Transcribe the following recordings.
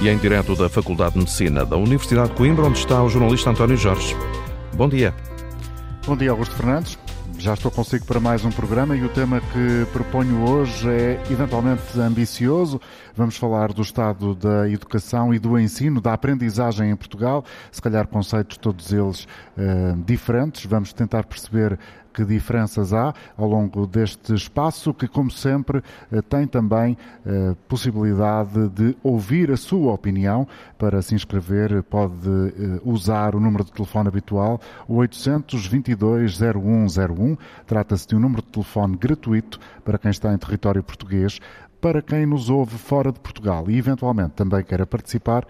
e em direto da Faculdade de Medicina da Universidade de Coimbra, onde está o jornalista António Jorge. Bom dia. Bom dia, Augusto Fernandes. Já estou consigo para mais um programa e o tema que proponho hoje é eventualmente ambicioso. Vamos falar do estado da educação e do ensino, da aprendizagem em Portugal, se calhar conceitos todos eles uh, diferentes. Vamos tentar perceber que diferenças há ao longo deste espaço, que, como sempre, eh, tem também a eh, possibilidade de ouvir a sua opinião. Para se inscrever, pode eh, usar o número de telefone habitual, o 822-0101. Trata-se de um número de telefone gratuito para quem está em território português. Para quem nos ouve fora de Portugal e eventualmente também queira participar,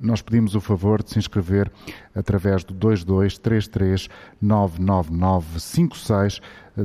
nós pedimos o favor de se inscrever através do 2233 99956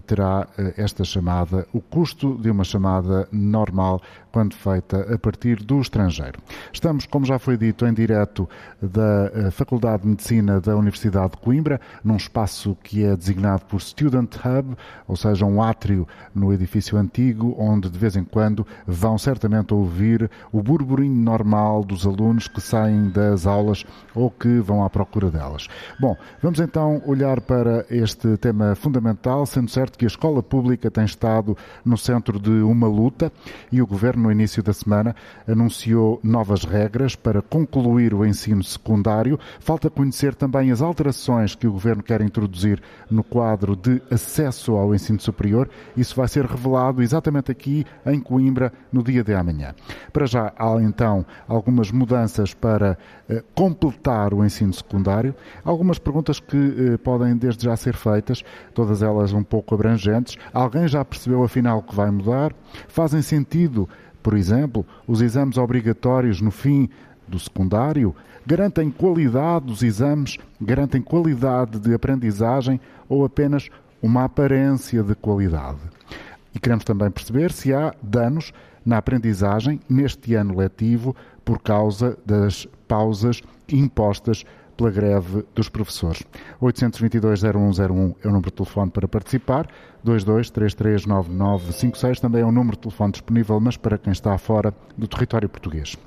terá eh, esta chamada, o custo de uma chamada normal quando feita a partir do estrangeiro. Estamos, como já foi dito, em direto da eh, Faculdade de Medicina da Universidade de Coimbra, num espaço que é designado por Student Hub, ou seja, um átrio no edifício antigo, onde de vez em quando vão certamente ouvir o burburinho normal dos alunos que saem das aulas ou que vão à procura delas. Bom, vamos então olhar para este tema fundamental, sendo certo que a escola pública tem estado no centro de uma luta e o Governo, no início da semana, anunciou novas regras para concluir o ensino secundário. Falta conhecer também as alterações que o Governo quer introduzir no quadro de acesso ao ensino superior. Isso vai ser revelado exatamente aqui em Coimbra no dia de amanhã. Para já há então algumas mudanças para eh, completar o ensino secundário. Algumas perguntas que eh, podem desde já ser feitas, todas elas um pouco abrangentes. Alguém já percebeu afinal que vai mudar? Fazem sentido, por exemplo, os exames obrigatórios no fim do secundário? Garantem qualidade dos exames? Garantem qualidade de aprendizagem ou apenas uma aparência de qualidade? E queremos também perceber se há danos na aprendizagem neste ano letivo por causa das pausas impostas pela greve dos professores. 822-0101 é o número de telefone para participar, 22339956 também é o número de telefone disponível, mas para quem está fora do território português.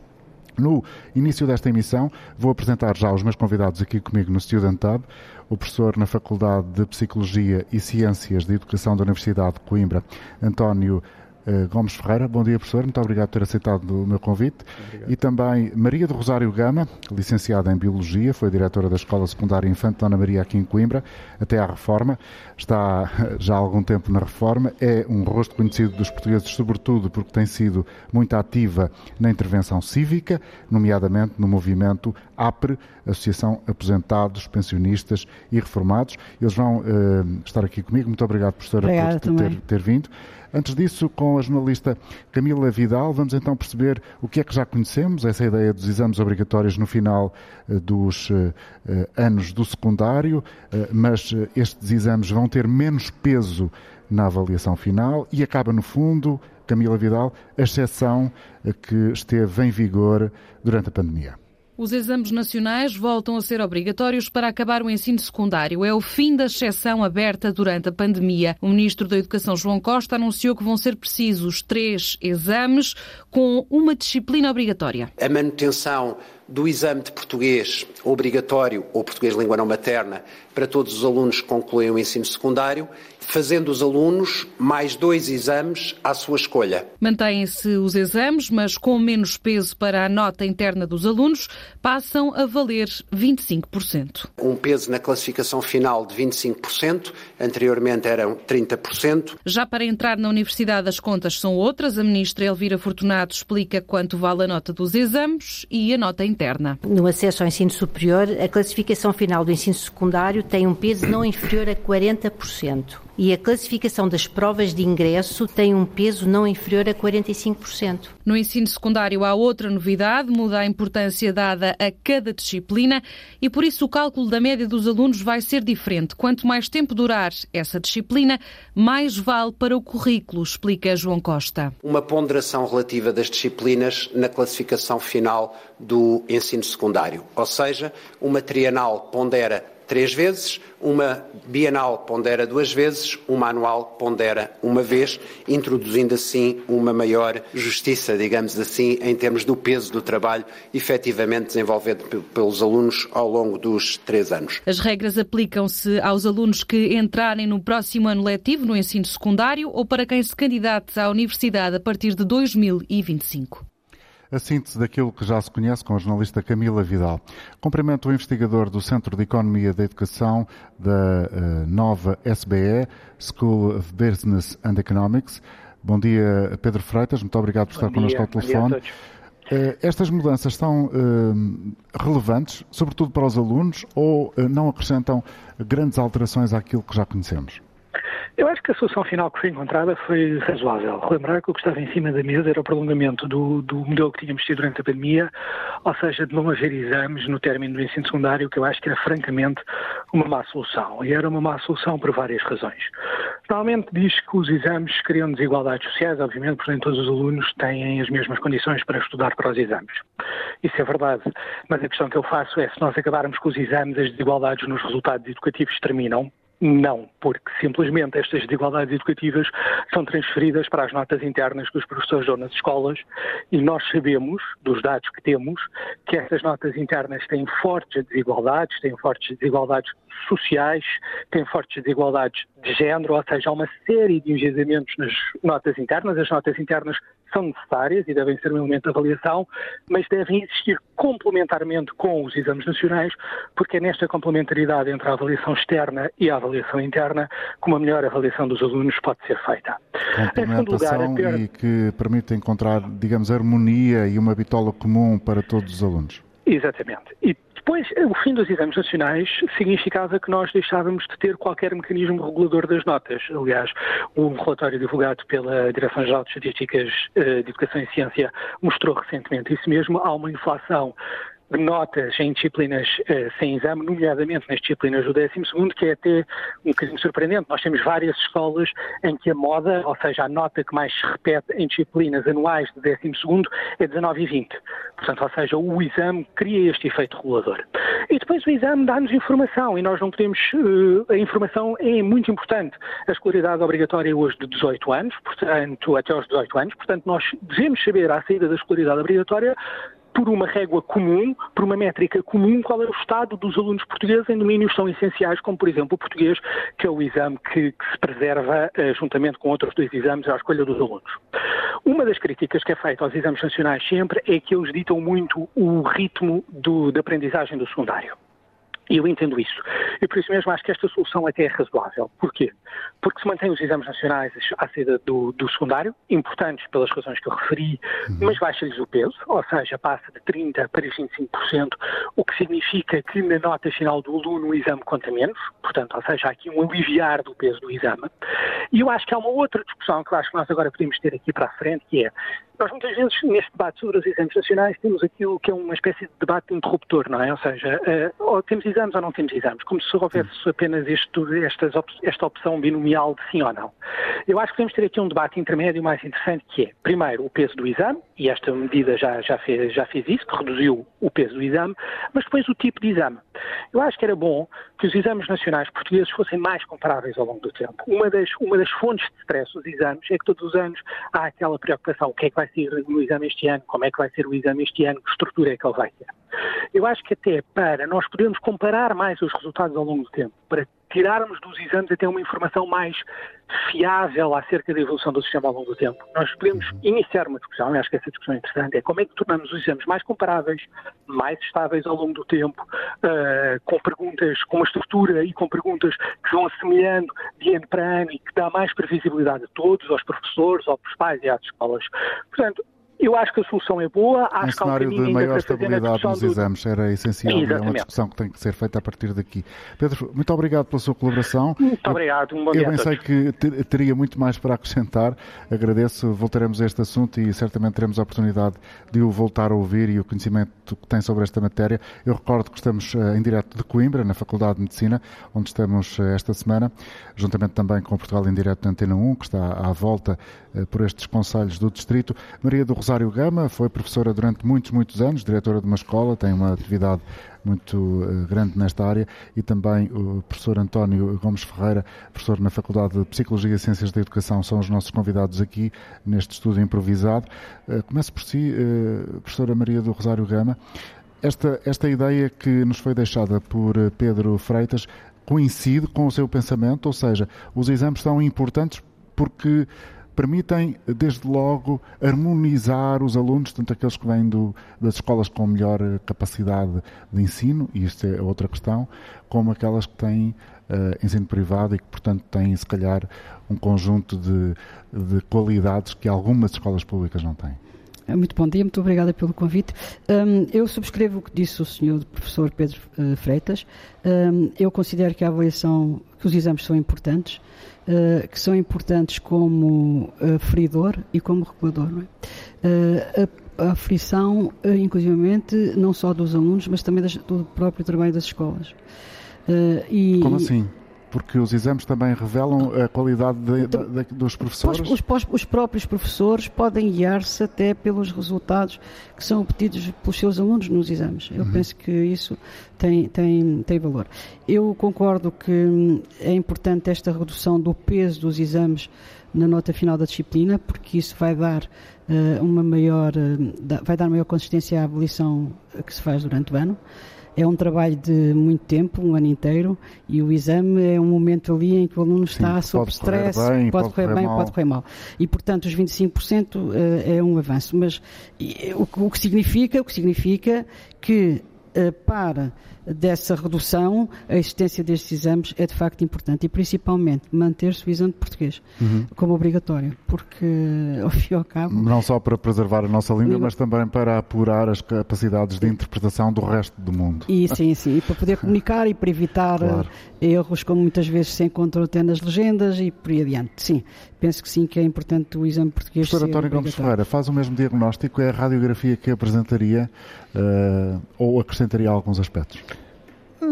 No início desta emissão, vou apresentar já os meus convidados aqui comigo no Student Hub, o professor na Faculdade de Psicologia e Ciências de Educação da Universidade de Coimbra, António Gomes Ferreira. Bom dia, professor. Muito obrigado por ter aceitado o meu convite. Obrigado. E também Maria do Rosário Gama, licenciada em Biologia, foi diretora da Escola Secundária Infante Dona Maria aqui em Coimbra, até à reforma. Está já há algum tempo na reforma. É um rosto conhecido dos portugueses, sobretudo porque tem sido muito ativa na intervenção cívica, nomeadamente no movimento APRE, Associação Aposentados, Pensionistas e Reformados. Eles vão uh, estar aqui comigo. Muito obrigado, professora, Obrigada por ter, ter vindo. Antes disso, com a jornalista Camila Vidal, vamos então perceber o que é que já conhecemos, essa ideia dos exames obrigatórios no final uh, dos uh, anos do secundário, mas estes exames vão ter menos peso na avaliação final e acaba, no fundo, Camila Vidal, a exceção que esteve em vigor durante a pandemia. Os exames nacionais voltam a ser obrigatórios para acabar o ensino secundário. É o fim da exceção aberta durante a pandemia. O ministro da Educação, João Costa, anunciou que vão ser precisos três exames com uma disciplina obrigatória. A manutenção do exame de português obrigatório ou português língua não materna para todos os alunos que concluem o ensino secundário, fazendo os alunos mais dois exames à sua escolha. Mantêm-se os exames, mas com menos peso para a nota interna dos alunos, passam a valer 25%. Um peso na classificação final de 25%, anteriormente eram 30%. Já para entrar na universidade as contas são outras. A ministra Elvira Fortunato explica quanto vale a nota dos exames e a nota interna. No acesso ao ensino superior, a classificação final do ensino secundário tem um peso não inferior a 40% e a classificação das provas de ingresso tem um peso não inferior a 45%. No ensino secundário há outra novidade, muda a importância dada a cada disciplina e por isso o cálculo da média dos alunos vai ser diferente. Quanto mais tempo durar essa disciplina, mais vale para o currículo, explica João Costa. Uma ponderação relativa das disciplinas na classificação final do ensino secundário, ou seja, uma trienal pondera três vezes, uma bienal pondera duas vezes, uma anual pondera uma vez, introduzindo assim uma maior justiça, digamos assim, em termos do peso do trabalho efetivamente desenvolvido pelos alunos ao longo dos três anos. As regras aplicam-se aos alunos que entrarem no próximo ano letivo no ensino secundário ou para quem se candidate à universidade a partir de 2025 a síntese daquilo que já se conhece com a jornalista Camila Vidal. Cumprimento o investigador do Centro de Economia da Educação da uh, nova SBE, School of Business and Economics. Bom dia, Pedro Freitas. Muito obrigado por Bom estar dia. connosco ao telefone. Uh, estas mudanças são uh, relevantes, sobretudo para os alunos, ou não acrescentam grandes alterações àquilo que já conhecemos? Eu acho que a solução final que foi encontrada foi razoável. Relembrar que o que estava em cima da mesa era o prolongamento do, do modelo que tínhamos tido durante a pandemia, ou seja, de não haver exames no término do ensino secundário, que eu acho que era francamente uma má solução. E era uma má solução por várias razões. Normalmente diz que os exames criam desigualdades sociais, obviamente, porque nem todos os alunos têm as mesmas condições para estudar para os exames. Isso é verdade. Mas a questão que eu faço é, se nós acabarmos com os exames, as desigualdades nos resultados educativos terminam, não, porque simplesmente estas desigualdades educativas são transferidas para as notas internas que os professores dão nas escolas e nós sabemos, dos dados que temos, que essas notas internas têm fortes desigualdades, têm fortes desigualdades sociais, têm fortes desigualdades de género, ou seja, há uma série de engenhamentos nas notas internas. As notas internas são necessárias e devem ser um elemento de avaliação, mas devem existir complementarmente com os exames nacionais, porque é nesta complementaridade entre a avaliação externa e a avaliação interna que uma melhor avaliação dos alunos pode ser feita. Complementação lugar, e que permite encontrar, digamos, harmonia e uma bitola comum para todos os alunos. Exatamente. E depois, o fim dos exames nacionais significava que nós deixávamos de ter qualquer mecanismo regulador das notas. Aliás, um relatório divulgado pela Direção-Geral de Estatísticas eh, de Educação e Ciência mostrou recentemente isso mesmo. Há uma inflação notas em disciplinas uh, sem exame, nomeadamente nas disciplinas do 12 que é até um bocadinho surpreendente. Nós temos várias escolas em que a moda, ou seja, a nota que mais se repete em disciplinas anuais do 12 é 19 e 20. Portanto, ou seja, o exame cria este efeito regulador. E depois o exame dá-nos informação e nós não podemos. Uh, a informação é muito importante. A escolaridade obrigatória é hoje de 18 anos, portanto, até aos 18 anos, portanto, nós devemos saber, à saída da escolaridade obrigatória, por uma régua comum, por uma métrica comum, qual é o estado dos alunos portugueses em domínios tão essenciais como, por exemplo, o português, que é o exame que, que se preserva uh, juntamente com outros dois exames à escolha dos alunos. Uma das críticas que é feita aos exames nacionais sempre é que eles ditam muito o ritmo do, da aprendizagem do secundário. E eu entendo isso. E por isso mesmo acho que esta solução até é razoável. Porquê? Porque se mantém os exames nacionais à saída do, do secundário, importantes pelas razões que eu referi, uhum. mas baixa-lhes o peso, ou seja, passa de 30% para 25%, o que significa que na nota final do aluno o exame conta menos, portanto, ou seja, há aqui um aliviar do peso do exame. E eu acho que há uma outra discussão que eu acho que nós agora podemos ter aqui para a frente, que é nós muitas vezes, neste debate sobre os exames nacionais, temos aquilo que é uma espécie de debate interruptor, não é? Ou seja, uh, ou temos exames ou não temos exames, como se houvesse apenas este, estas, esta opção binomial de sim ou não. Eu acho que podemos ter aqui um debate intermédio mais interessante, que é, primeiro, o peso do exame, e esta medida já, já, fez, já fez isso, que reduziu o peso do exame, mas depois o tipo de exame. Eu acho que era bom que os exames nacionais portugueses fossem mais comparáveis ao longo do tempo. Uma das, uma das fontes de stress dos exames é que todos os anos há aquela preocupação, o que é que vai ser no exame este ano, como é que vai ser o exame este ano, que estrutura é que ele vai ter. Eu acho que até para nós podermos comparar mais os resultados ao longo do tempo, para tirarmos dos exames até uma informação mais fiável acerca da evolução do sistema ao longo do tempo. Nós podemos iniciar uma discussão, e acho que essa discussão é interessante, é como é que tornamos os exames mais comparáveis, mais estáveis ao longo do tempo, uh, com perguntas, com uma estrutura e com perguntas que vão assemelhando de ano para ano e que dá mais previsibilidade a todos, aos professores, aos pais e às escolas. Portanto, eu acho que a solução é boa. Acho um cenário que de maior estabilidade nos do... exames era essencial Exatamente. e é uma discussão que tem que ser feita a partir daqui. Pedro, muito obrigado pela sua colaboração. Muito obrigado, um bom dia Eu bem sei que teria muito mais para acrescentar. Agradeço, voltaremos a este assunto e certamente teremos a oportunidade de o voltar a ouvir e o conhecimento que tem sobre esta matéria. Eu recordo que estamos eh, em direto de Coimbra, na Faculdade de Medicina, onde estamos eh, esta semana, juntamente também com Portugal em direto na Antena 1, que está à volta eh, por estes conselhos do Distrito. Maria do Rosário Rosário Gama, foi professora durante muitos, muitos anos, diretora de uma escola, tem uma atividade muito uh, grande nesta área, e também o professor António Gomes Ferreira, professor na Faculdade de Psicologia e Ciências da Educação, são os nossos convidados aqui neste estudo improvisado. Uh, começo por si, uh, professora Maria do Rosário Gama. Esta, esta ideia que nos foi deixada por Pedro Freitas coincide com o seu pensamento, ou seja, os exames são importantes porque permitem, desde logo, harmonizar os alunos, tanto aqueles que vêm do, das escolas com melhor capacidade de ensino, e isto é outra questão, como aquelas que têm uh, ensino privado e que, portanto, têm, se calhar, um conjunto de, de qualidades que algumas escolas públicas não têm. Muito bom dia, muito obrigada pelo convite. Um, eu subscrevo o que disse o senhor professor Pedro uh, Freitas. Um, eu considero que a avaliação, que os exames são importantes, uh, que são importantes como uh, feridor e como regulador. É? a, a aflição, uh, inclusivamente, não só dos alunos, mas também das, do próprio trabalho das escolas. E, como assim? Porque os exames também revelam a qualidade de, de, de, dos professores? Os, os, os, próprios professores podem guiar-se até pelos resultados que são obtidos pelos seus alunos nos exames. Eu uhum. penso que isso tem, tem, tem valor. Eu concordo que hum, é importante esta redução do peso dos exames na nota final da disciplina, porque isso vai dar uh, uma maior, uh, vai dar maior consistência à abolição que se faz durante o ano. É um trabalho de muito tempo, um ano inteiro, e o exame é um momento ali em que o aluno está Sim, sob stress, bem, pode, pode, correr, bem, mal. pode correr mal. E, portanto, os 25% eh, é um avanço. Mas o que significa, o que significa que eh, para dessa redução, a existência destes exames é de facto importante e principalmente manter-se o exame de português uhum. como obrigatório, porque ao fim e ao cabo... Não só para preservar a nossa língua, mas também para apurar as capacidades de interpretação do resto do mundo. E sim, sim, e para poder comunicar e para evitar claro. Eh, erros como muitas vezes se encontram até nas legendas e por aí adiante. Sim, penso que sim, que é importante o exame português Professor António Gomes Ferreira, faz o mesmo diagnóstico, é a radiografia que apresentaria uh, ou acrescentaria alguns aspectos?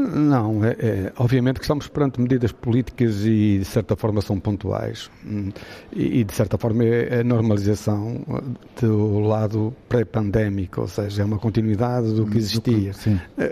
Não, é, é, obviamente que estamos perante medidas políticas e de certa forma são pontuais hum, e, e de certa forma é a normalização do lado pré-pandémico, ou seja, é uma continuidade do que existia.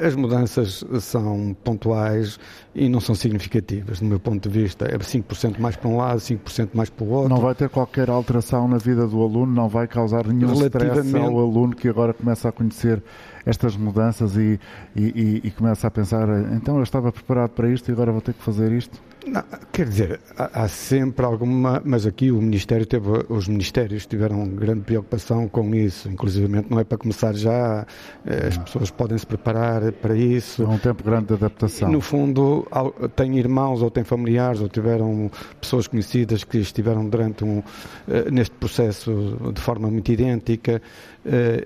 As mudanças são pontuais e não são significativas, do meu ponto de vista. É 5% mais para um lado, 5% mais para o outro. Não vai ter qualquer alteração na vida do aluno, não vai causar nenhum stress ao aluno que agora começa a conhecer estas mudanças e, e, e, começa a pensar, então eu estava preparado para isto e agora vou ter que fazer isto? Não, quer dizer, há, há, sempre alguma, mas aqui o Ministério teve, os Ministérios tiveram grande preocupação com isso, inclusive não é para começar já, eh, as pessoas podem se preparar para isso. É um tempo grande de adaptação. No fundo, têm irmãos ou têm familiares ou tiveram pessoas conhecidas que estiveram durante um, eh, neste processo de forma muito idêntica. Eh,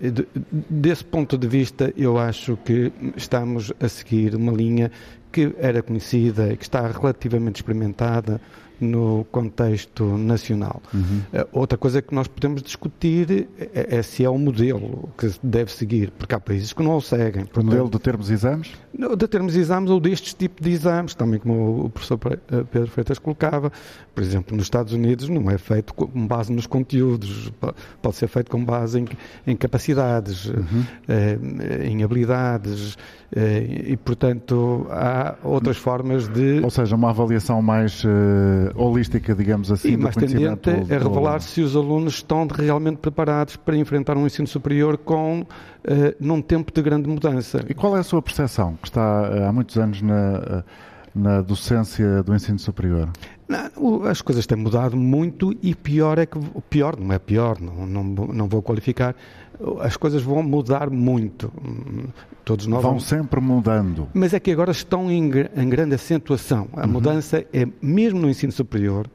desse ponto de vista, eu acho que estamos a seguir uma linha que era conhecida e que está relativamente experimentada no contexto nacional. Uhum. Uh, outra coisa que nós podemos discutir é, é, se é o modelo que deve seguir, porque há países que não o seguem. O modelo de termos exames? De termos exames ou destes tipos de exames, também como o professor eh, Pedro Freitas colocava. Por exemplo, nos Estados Unidos não é feito com base nos conteúdos, pode ser feito com base em, em capacidades, uhum. uh, em habilidades, uh, e portanto há outras formas de. Ou seja, uma avaliação mais holística, digamos assim, e mais tendente a revelar se os alunos estão realmente preparados para enfrentar um ensino superior com uh, num tempo de grande mudança. E qual é a sua percepção, que está uh, há muitos anos na, na docência do ensino superior? Não, as coisas têm mudado muito e pior é que pior não é pior, não, não, não vou qualificar. As coisas vão mudar muito. Todos nós vão vamos... sempre mudando. Mas é que agora estão em, em grande acentuação. A uhum. mudança é mesmo no ensino superior,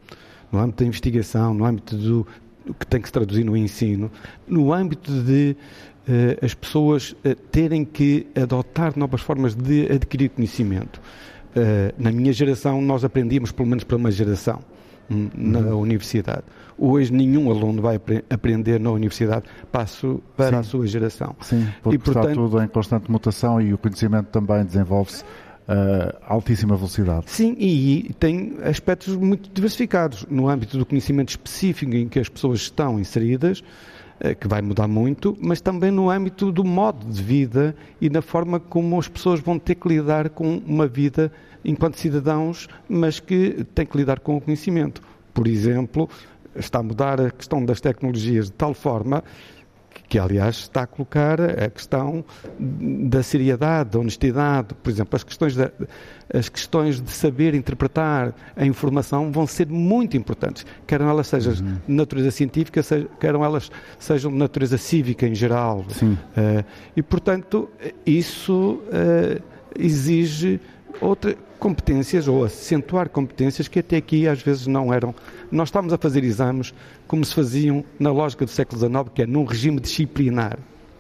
no âmbito da investigação, no âmbito do que tem que se traduzir no ensino, no âmbito de uh, as pessoas uh, terem que adotar novas formas de adquirir conhecimento. Uh, na minha geração, nós aprendíamos, pelo menos para uma geração, um, na uhum. universidade. Hoje nenhum aluno vai aprender na universidade passo para Sim. a sua geração. Sim, porque e, portanto, está tudo em constante mutação e o conhecimento também desenvolve-se a altíssima velocidade. Sim, e tem aspectos muito diversificados. No âmbito do conhecimento específico em que as pessoas estão inseridas, eh, que vai mudar muito, mas também no âmbito do modo de vida e na forma como as pessoas vão ter que lidar com uma vida enquanto cidadãos, mas que têm que lidar com o conhecimento. Por exemplo, está a mudar a questão das tecnologias de tal forma que aliás está a colocar a questão da seriedade, da honestidade, por exemplo, as questões, de, as questões de saber interpretar a informação vão ser muito importantes, quer elas sejam uhum. de natureza científica, quer elas sejam de natureza cívica em geral. Uh, e, portanto, isso uh, exige outras competências ou acentuar competências que até aqui às vezes não eram. Nós estamos a fazer exames como se faziam na lógica do século XIX, que é num regime disciplinar.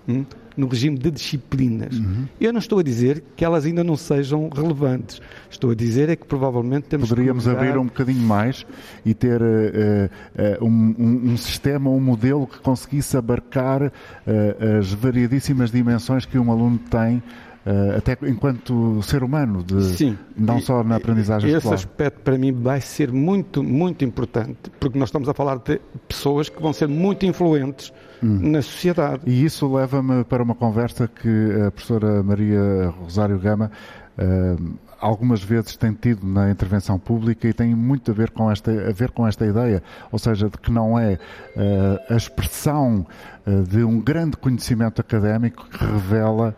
Hum? no regime de disciplinas. Uhum. Eu não estou a dizer que elas ainda não sejam relevantes. Estou a dizer é que provavelmente temos Poderíamos que abrir um bocadinho mais e ter uh, uh, um, um, um, sistema, um modelo que conseguisse abarcar uh, as variadíssimas dimensões que um aluno tem até enquanto ser humano, de, Sim. não só na aprendizagem Esse escolar. aspecto para mim vai ser muito, muito importante, porque nós estamos a falar de pessoas que vão ser muito influentes hum. na sociedade. E isso leva-me para uma conversa que a professora Maria Rosário Gama uh, algumas vezes tem tido na intervenção pública e tem muito a ver com esta, a ver com esta ideia, ou seja, de que não é uh, a expressão uh, de um grande conhecimento académico que revela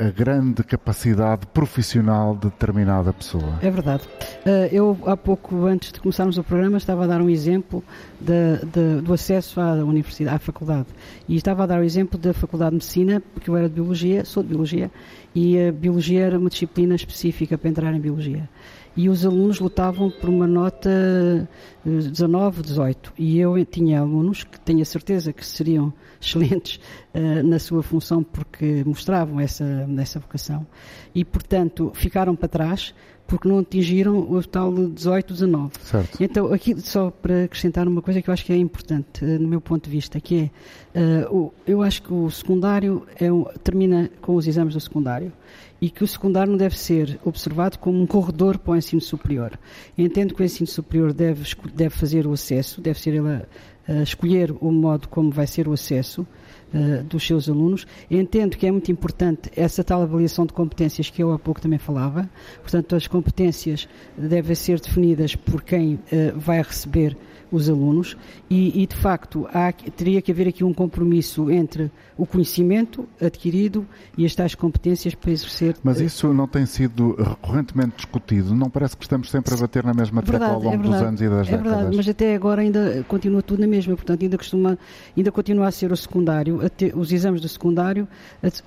a grande capacidade profissional de determinada pessoa. É verdade. Uh, eu, há pouco, antes de começarmos o programa, estava a dar um exemplo de, de, do acesso à universidade, à faculdade. E estava a dar o exemplo da Faculdade de Medicina, porque eu era de Biologia, sou de Biologia, e a Biologia era uma disciplina específica para entrar em Biologia e os alunos lutavam por uma nota 19, eh, 18. E eu tinha alunos que tenho a certeza que seriam excelentes uh, na sua função porque mostravam essa, essa vocação. E, portanto, ficaram para trás porque não atingiram o tal de 18, 19. Certo. Então, aqui só para acrescentar uma coisa que eu acho que é importante, uh, no meu ponto de vista, que é, uh, o, eu acho que o secundário é um, termina com os exames do secundário e que o secundário não deve ser observado como um corredor para o ensino superior. Entendo que o ensino superior deve, deve fazer o acesso, deve ser ele a, a escolher o modo como vai ser o acesso uh, dos seus alunos. Entendo que é muito importante essa tal avaliação de competências que eu há pouco também falava. Portanto, as competências devem ser definidas por quem uh, vai receber os alunos e, e de facto, há, teria que haver aqui um compromisso entre o conhecimento adquirido e as tais competências para exercer. Mas isso não tem sido recorrentemente discutido? Não parece que estamos sempre a bater na mesma tecla verdade, ao longo é dos anos e das é décadas? É verdade, mas até agora ainda continua tudo na mesma, portanto ainda costuma, ainda continua a ser o secundário, ter, os exames do secundário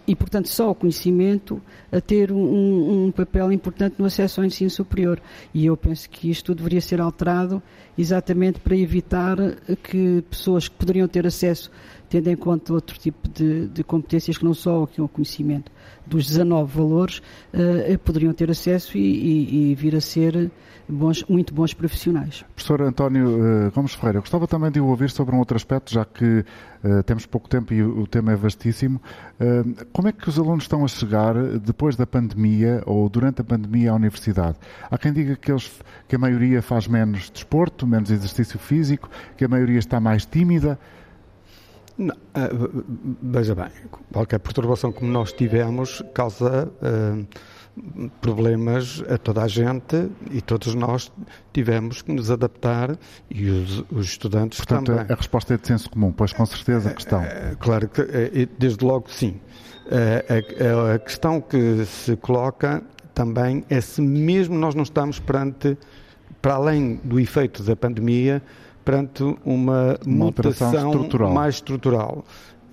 e portanto só o conhecimento a ter um, um papel importante no acesso ao ensino superior. E eu penso que isto deveria ser alterado exatamente para evitar que pessoas que poderiam ter acesso, tendo em conta outro tipo de, de competências que não só o conhecimento dos 19 valores, uh, poderiam ter acesso e, e, e vir a ser bons, muito bons profissionais. Professor António uh, Gomes Ferreira, gostava também de o ouvir sobre um outro aspecto, já que uh, temos pouco tempo e o, tema é vastíssimo. Como é que os alunos estão a chegar depois da pandemia ou durante a pandemia à universidade? Há quem diga que, eles, que a maioria faz menos desporto, menos exercício físico, que a maioria está mais tímida. Não, uh, veja bem, qualquer perturbação como nós tivemos causa uh, problemas a toda a gente e todos nós tivemos que nos adaptar e os, os estudantes Portanto, também. a resposta é de senso comum, pois com certeza que estão. É, claro que, desde logo sim. A, a, a questão que se coloca também é se mesmo nós não estamos perante, para além do efeito da pandemia, perante uma, uma mutação estrutural. mais estrutural.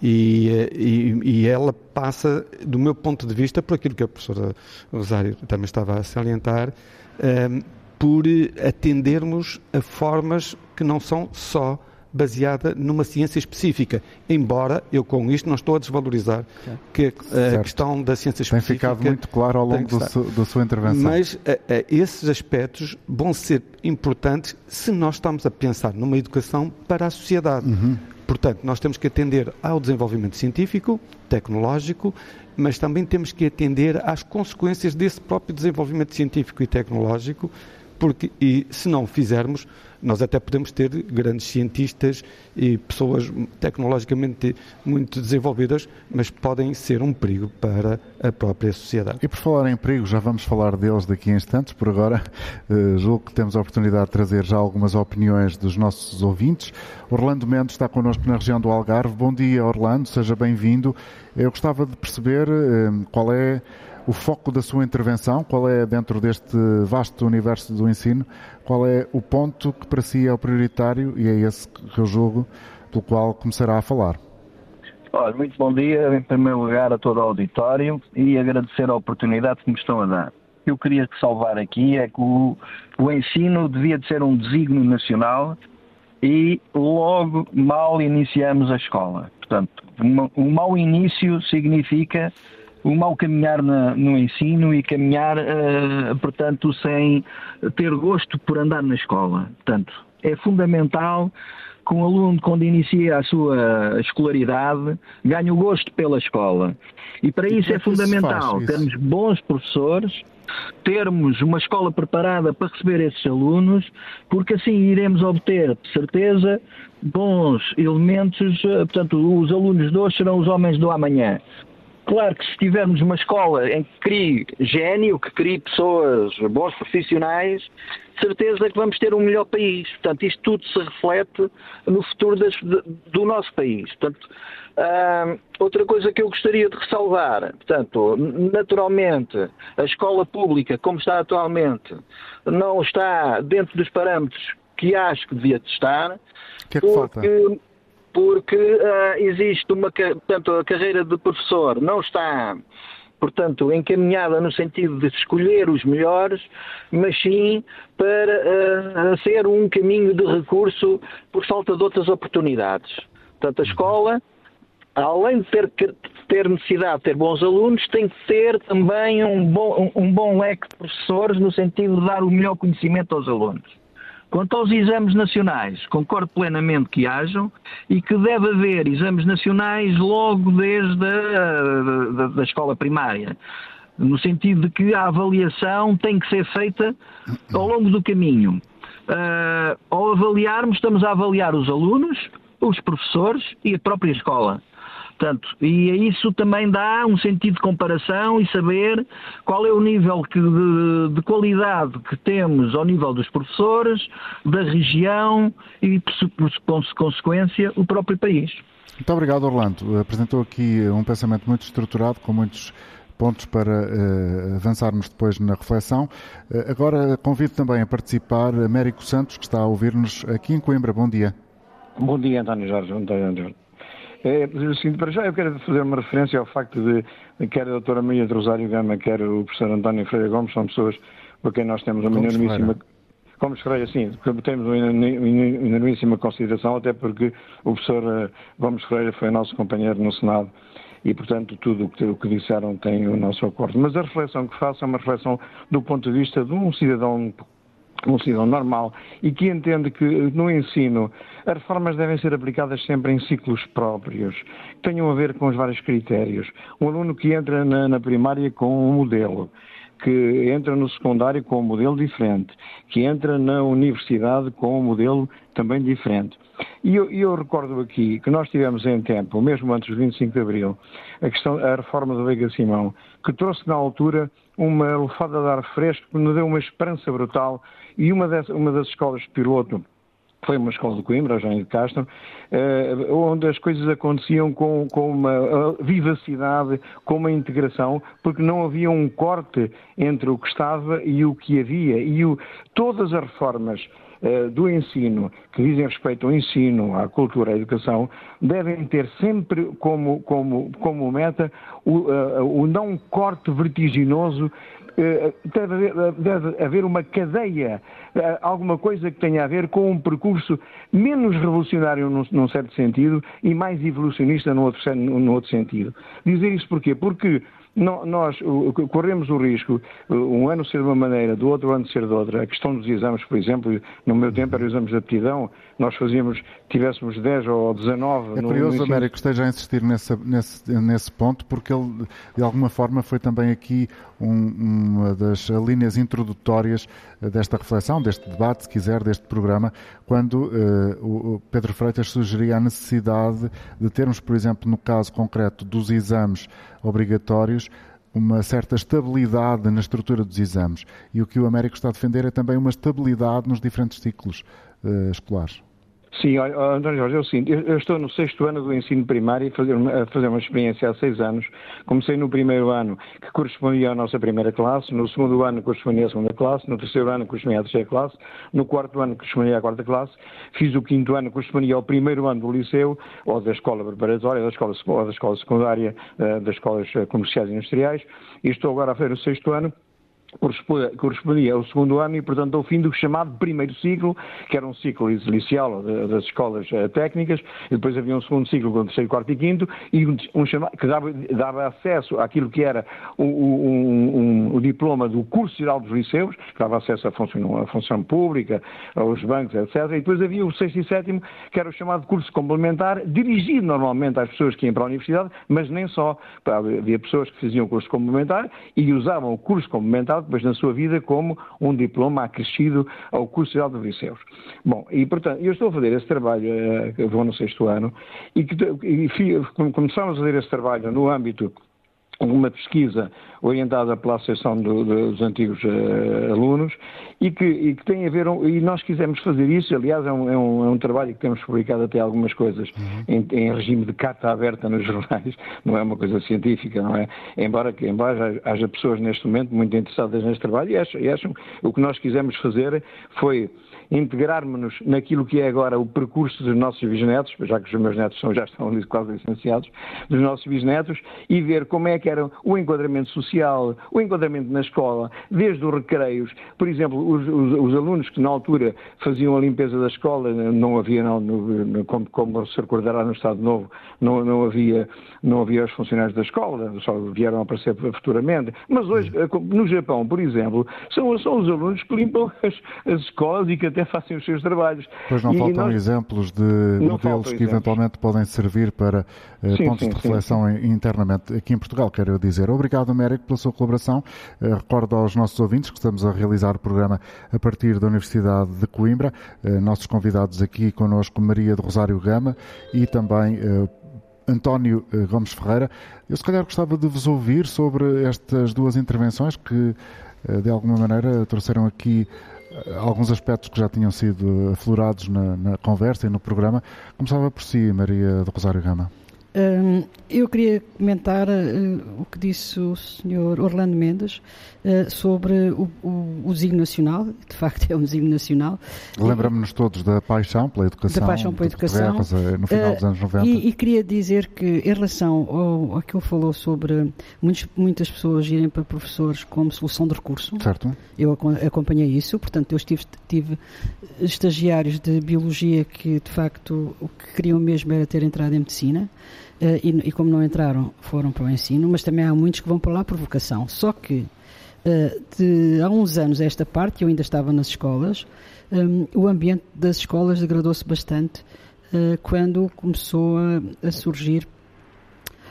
E, e, e, ela passa, do meu ponto de vista, por aquilo que a professora Rosário também estava a salientar, um, ehm, por atendermos a formas que não são só baseada numa ciência específica. Embora eu com isto não estou a desvalorizar que a certo. questão da ciência específica. Tem ficado muito claro ao longo do da sua intervenção. Mas a, a, esses aspectos vão ser importantes se nós estamos a pensar numa educação para a sociedade. Uhum. Portanto, nós temos que atender ao desenvolvimento científico, tecnológico, mas também temos que atender às consequências desse próprio desenvolvimento científico e tecnológico porque e se não fizermos, nós até podemos ter grandes cientistas e pessoas tecnologicamente muito desenvolvidas, mas podem ser um perigo para a própria sociedade. E por falar em perigo, já vamos falar deles daqui a instantes. Por agora, eh, julgo que temos a oportunidade de trazer já algumas opiniões dos nossos ouvintes. Orlando Mendes está connosco na região do Algarve. Bom dia, Orlando, seja bem-vindo. Eu gostava de perceber eh, qual é o foco da sua intervenção, qual é, dentro deste vasto universo do ensino, qual é o ponto que para si é o prioritário e é esse que eu julgo pelo qual começará a falar. Olha, muito bom dia, em primeiro lugar, a todo o auditório e agradecer a oportunidade que me estão a dar. Eu queria salvar aqui é que o, o ensino devia de ser um desígnio nacional e logo mal iniciamos a escola. Portanto, um mau início significa o mau caminhar na, no ensino e caminhar, uh, portanto, sem ter gosto por andar na escola. Portanto, é fundamental que um aluno, quando inicia a sua escolaridade, ganhe o gosto pela escola. E para e isso é, é fundamental isso? termos bons professores, termos uma escola preparada para receber esses alunos, porque assim iremos obter, de certeza, bons elementos. Eh, portanto, os alunos de hoje serão os homens do amanhã. Claro que se tivermos uma escola em que crie gênio, que crie pessoas, bons profissionais, certeza que vamos ter um melhor país. Portanto, isto tudo se reflete no futuro das, do nosso país. Portanto, uh, outra coisa que eu gostaria de ressalvar, portanto, naturalmente, a escola pública, como está atualmente, não está dentro dos parâmetros que acho que devia estar. O que é que falta? Porque uh, existe uma portanto, a carreira de professor não está portanto, encaminhada no sentido de escolher os melhores, mas sim para uh, ser um caminho de recurso por falta de outras oportunidades. Portanto, a escola, além de ter, ter necessidade de ter bons alunos, tem que ter também um bom, um bom leque de professores no sentido de dar o melhor conhecimento aos alunos. Quanto aos exames nacionais, concordo plenamente que hajam e que deve haver exames nacionais logo desde a da, da escola primária no sentido de que a avaliação tem que ser feita ao longo do caminho. Uh, ao avaliarmos, estamos a avaliar os alunos, os professores e a própria escola. Portanto, e isso também dá um sentido de comparação e saber qual é o nível que, de, de, qualidade que temos ao nível dos professores, da região e, por, por consequência, o próprio país. Muito obrigado, Orlando. Apresentou aqui um pensamento muito estruturado, com muitos pontos para uh, avançarmos depois na reflexão. Uh, agora convido também a participar Américo Santos, que está a ouvir-nos aqui em Coimbra. Bom dia. Bom dia, António Jorge. Bom dia, António Jorge. É, seguinte, para já eu quero fazer uma referência ao facto de quer a doutora Maria de Rosário Gama, quer o professor António Freire Gomes, são pessoas para quem nós temos uma enormíssima... Como Ferreira, sim, temos uma enormíssima consideração, até porque o professor eh, Gomes Ferreira foi nosso companheiro no Senado e, portanto, tudo o que, o que disseram tem o nosso acordo. Mas a reflexão que faço é uma reflexão do ponto de vista de um cidadão um cidadão normal e que entende que no ensino as reformas devem ser aplicadas sempre em ciclos próprios, que tenham a ver com os vários critérios. Um aluno que entra na, na primária com um modelo, que entra no secundário com um modelo diferente, que entra na universidade com um modelo também diferente. E eu, eu, recordo aqui que nós tivemos em tempo, mesmo antes do 25 de Abril, a, questão, a reforma da Veiga Simão, que trouxe na altura uma lefada de ar fresco, que nos deu uma esperança brutal, e uma, das, uma das escolas de piloto foi uma escola de Coimbra, João de Castro, eh, onde as coisas aconteciam com, com uma vivacidade, com uma integração, porque não havia um corte entre o que estava e o que havia. E o, todas as reformas eh, do ensino, que dizem respeito ao ensino, à cultura, à educação, devem ter sempre como, como, como meta o, uh, o não corte vertiginoso deve haver, deve haver, uma cadeia, alguma coisa que tenha a ver com um percurso menos revolucionário num, num certo sentido e mais evolucionista no outro, outro sentido. Dizer isso porquê? Porque nós corremos o risco, um ano ser de uma maneira, do outro ano ser de outra. A questão dos exames, por exemplo, no meu tempo eram exames de aptidão, nós fazíamos, tivéssemos 10 ou 19. É curioso, no Américo, que esteja a insistir nesse, nesse, nesse ponto, porque ele, de alguma forma, foi também aqui um, uma das linhas introdutórias desta reflexão, deste debate, se quiser, deste programa, quando uh, o Pedro Freitas sugeria a necessidade de termos, por exemplo, no caso concreto dos exames obrigatórios, uma certa estabilidade na estrutura dos exames. E o que o Américo está a defender é também uma estabilidade nos diferentes ciclos uh, escolares. Sim, António Jorge, é o seguinte, eu, estou no sexto ano do ensino primário e fazer uma, a fazer uma experiência há seis anos. Comecei no primeiro ano, que correspondia à nossa primeira classe, no segundo ano correspondia à segunda classe, no terceiro ano correspondia à terceira classe, no quarto ano correspondia à quarta classe, fiz o quinto ano correspondia ao primeiro ano do liceu, ou da escola preparatória, da escola, ou da escola secundária, eh, das escolas eh, comerciais e industriais, e estou agora a fazer o sexto ano correspondia ao segundo ano e, portanto, ao fim do chamado primeiro ciclo, que era um ciclo inicial das escolas eh, técnicas, e depois havia um segundo ciclo com o terceiro, quarto e quinto, e um, chamado, que dava, dava, acesso àquilo que era o, um, o, diploma do curso geral dos liceus, que dava acesso à função, à função pública, aos bancos, etc. E depois havia o sexto e sétimo, que era o chamado curso complementar, dirigido normalmente às pessoas que iam para a universidade, mas nem só. Havia pessoas que faziam o curso complementar e usavam o curso complementar depois na sua vida como um diploma acrescido ao curso geral de liceus. Bom, e portanto, eu estou a fazer esse trabalho, uh, vou no sexto ano, e, que, e começamos a fazer esse trabalho no âmbito uma pesquisa orientada pela Associação do, dos Antigos uh, Alunos e que, e que, tem a ver, um, e nós quisemos fazer isso, aliás é um, é um, é um trabalho que temos publicado até algumas coisas uhum. em, em, regime de carta aberta nos jornais, não é uma coisa científica, não é? Embora, que, embora haja pessoas neste momento muito interessadas neste trabalho e acham, e acham o que nós quisemos fazer foi integrarmos-nos naquilo que é agora o percurso dos nossos bisnetos, já que os meus netos são, já estão quase licenciados, dos nossos bisnetos, e ver como é que era o enquadramento social, o enquadramento na escola, desde os recreios. Por exemplo, os, os, os alunos que na altura faziam a limpeza da escola, não havia, não, no, como, como, se recordará no Estado Novo, não, não, havia, não havia os funcionários da escola, só vieram a aparecer futuramente. Mas hoje, no Japão, por exemplo, são, são os alunos que limpam as, as escolas e que até fazem os seus trabalhos. Pois não e faltam nós... exemplos de modelos que exemplos. eventualmente podem servir para uh, sim, pontos sim, de reflexão sim, internamente aqui em Portugal, quero dizer. Obrigado, Américo, pela sua colaboração. Uh, recordo aos nossos ouvintes que estamos a realizar o programa a partir da Universidade de Coimbra. Uh, nossos convidados aqui connosco, Maria de Rosário Gama e também António Gomes Ferreira. Eu se calhar gostava de vos ouvir sobre estas duas intervenções que de alguma maneira trouxeram aqui alguns aspectos que já tinham sido aflorados na, na conversa e no programa. Começava por si, Maria do Rosário Gama. Um, eu queria comentar uh, o que disse o Sr. Orlando Mendes uh, sobre o, o, o designo nacional, de facto é um designo nacional. Lembramos-nos todos da paixão pela educação. Da paixão pela educação. Eh, no final dos anos 90. E, e, queria dizer que, em relação ao, ao que ele falou sobre muitos, muitas pessoas irem para professores como solução de recurso, certo. eu acompanhei isso, portanto, eu estive, tive estagiários de biologia que, de facto, o que queriam mesmo era ter entrado em medicina. Uh, e, e, como não entraram, foram para o ensino, mas também há muitos que vão para lá por vocação. Só que uh, de, há uns anos, esta parte, eu ainda estava nas escolas, um, o ambiente das escolas degradou-se bastante uh, quando começou a, a, surgir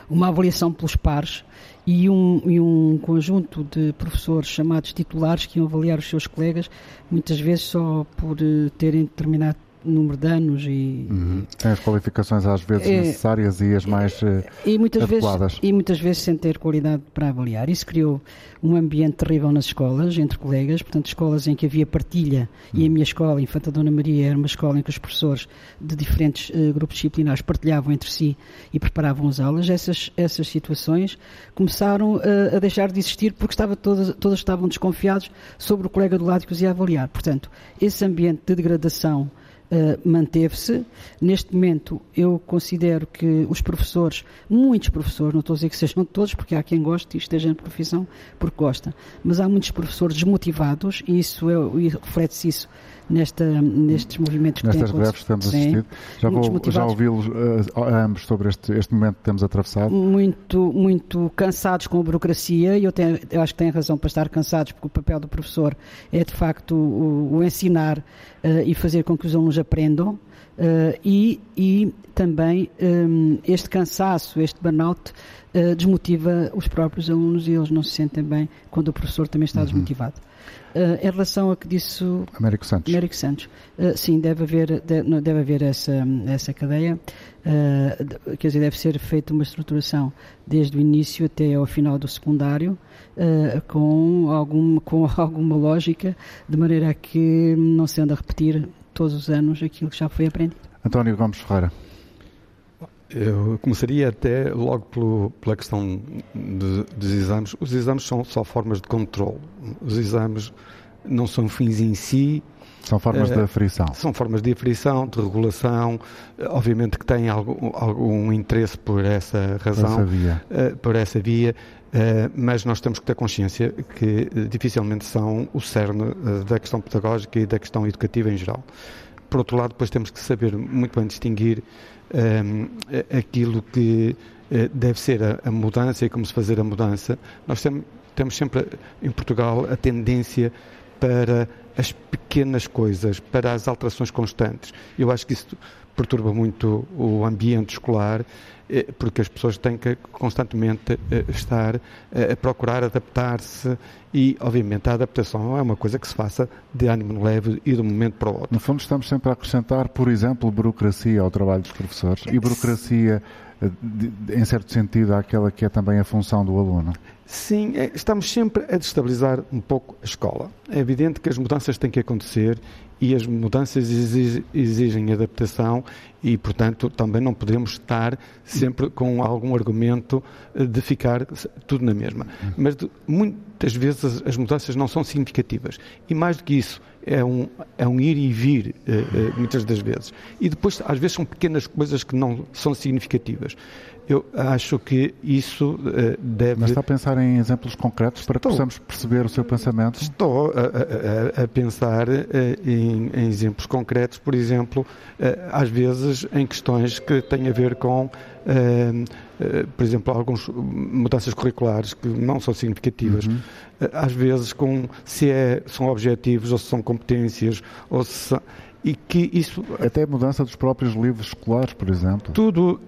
uma avaliação pelos pares e um, e um conjunto de professores chamados titulares que iam avaliar os seus colegas, muitas vezes só por terem determinado número de anos e... Uhum. Tem as qualificações às vezes é, necessárias e as mais eh, e muitas adequadas. Vezes, e muitas vezes sem ter qualidade para avaliar. Isso criou um ambiente terrível nas escolas, entre colegas, portanto escolas em que havia partilha uhum. e a minha escola, Infanta Dona Maria, era uma escola em que os professores de diferentes uh, grupos disciplinares partilhavam entre si e preparavam as aulas. Essas, essas situações começaram uh, a deixar de existir porque estava todas, todas estavam desconfiados sobre o colega do lado que os ia avaliar. Portanto, esse ambiente de degradação uh, manteve-se. Neste momento, eu considero que os professores, muitos professores, não estou a dizer que sejam todos, porque há quem goste e esteja na profissão porque gosta, mas há muitos professores desmotivados e isso é, reflete-se isso nesta, nestes movimentos que Nestas greves que temos assistido. Já, vou, já ouvi-los uh, ambos sobre este, este momento que temos atravessado. Muito, muito cansados com a burocracia e eu, tenho, eu acho que têm razão para estar cansados porque o papel do professor é de facto o, o ensinar uh, e fazer com que os alunos aprendam Uh, e, e, também um, este cansaço, este burnout, uh, desmotiva os próprios alunos e eles não se sentem bem quando o professor também está uhum. desmotivado. Uh, em relação a que disse Américo Santos, Américo Santos sim, deve haver, deve, deve haver essa, essa cadeia, quer dizer, deve ser feita uma estruturação desde o início até ao final do secundário, com, algum, com alguma lógica, de maneira a que não se anda a repetir todos os anos aquilo que já foi aprendido. António Gomes Ferreira. Eu começaria até logo pelo, pela questão de, dos exames. Os exames são só formas de controle. Os exames não são fins em si. São formas de aferição. São formas de aferição, de regulação. Obviamente que têm algum, algum interesse por essa razão, por essa via. Uh, por essa via mas nós temos que ter consciência que dificilmente são o cerne da questão pedagógica e da questão educativa em geral. Por outro lado, depois temos que saber muito bem distinguir um, aquilo que deve ser a, a, mudança e como se fazer a mudança. Nós tem, temos sempre em Portugal a tendência para as pequenas coisas, para as alterações constantes. Eu acho que isso perturba muito o ambiente escolar, eh, porque as pessoas têm que constantemente eh, estar eh, a procurar adaptar-se e, obviamente, a adaptação é uma coisa que se faça de ânimo leve e de um momento para o outro. No fundo, estamos sempre a acrescentar, por exemplo, burocracia ao trabalho dos professores e burocracia, em certo sentido, àquela que é também a função do aluno. Sim, estamos sempre a destabilizar um pouco a escola. É evidente que as mudanças têm que acontecer e as mudanças exigem adaptação e, portanto, também não podemos estar sempre com algum argumento de ficar tudo na mesma. Mas de, muitas vezes as mudanças não são significativas e, mais do que isso, é um, é um ir e vir, uh, uh, muitas das vezes. E depois, às vezes, são pequenas coisas que não são significativas. Eu acho que isso uh, deve. Mas está a pensar em exemplos concretos para Estou. que possamos perceber o seu pensamento? Estou a, a, a pensar uh, em, em, exemplos concretos, por exemplo, uh, às vezes em questões que têm a ver com, por exemplo, algumas mudanças curriculares que não são significativas. Uhum. às vezes com se é, são objetivos ou se são competências ou se são e que isso... Até a mudança dos próprios livros escolares, por exemplo. Tudo,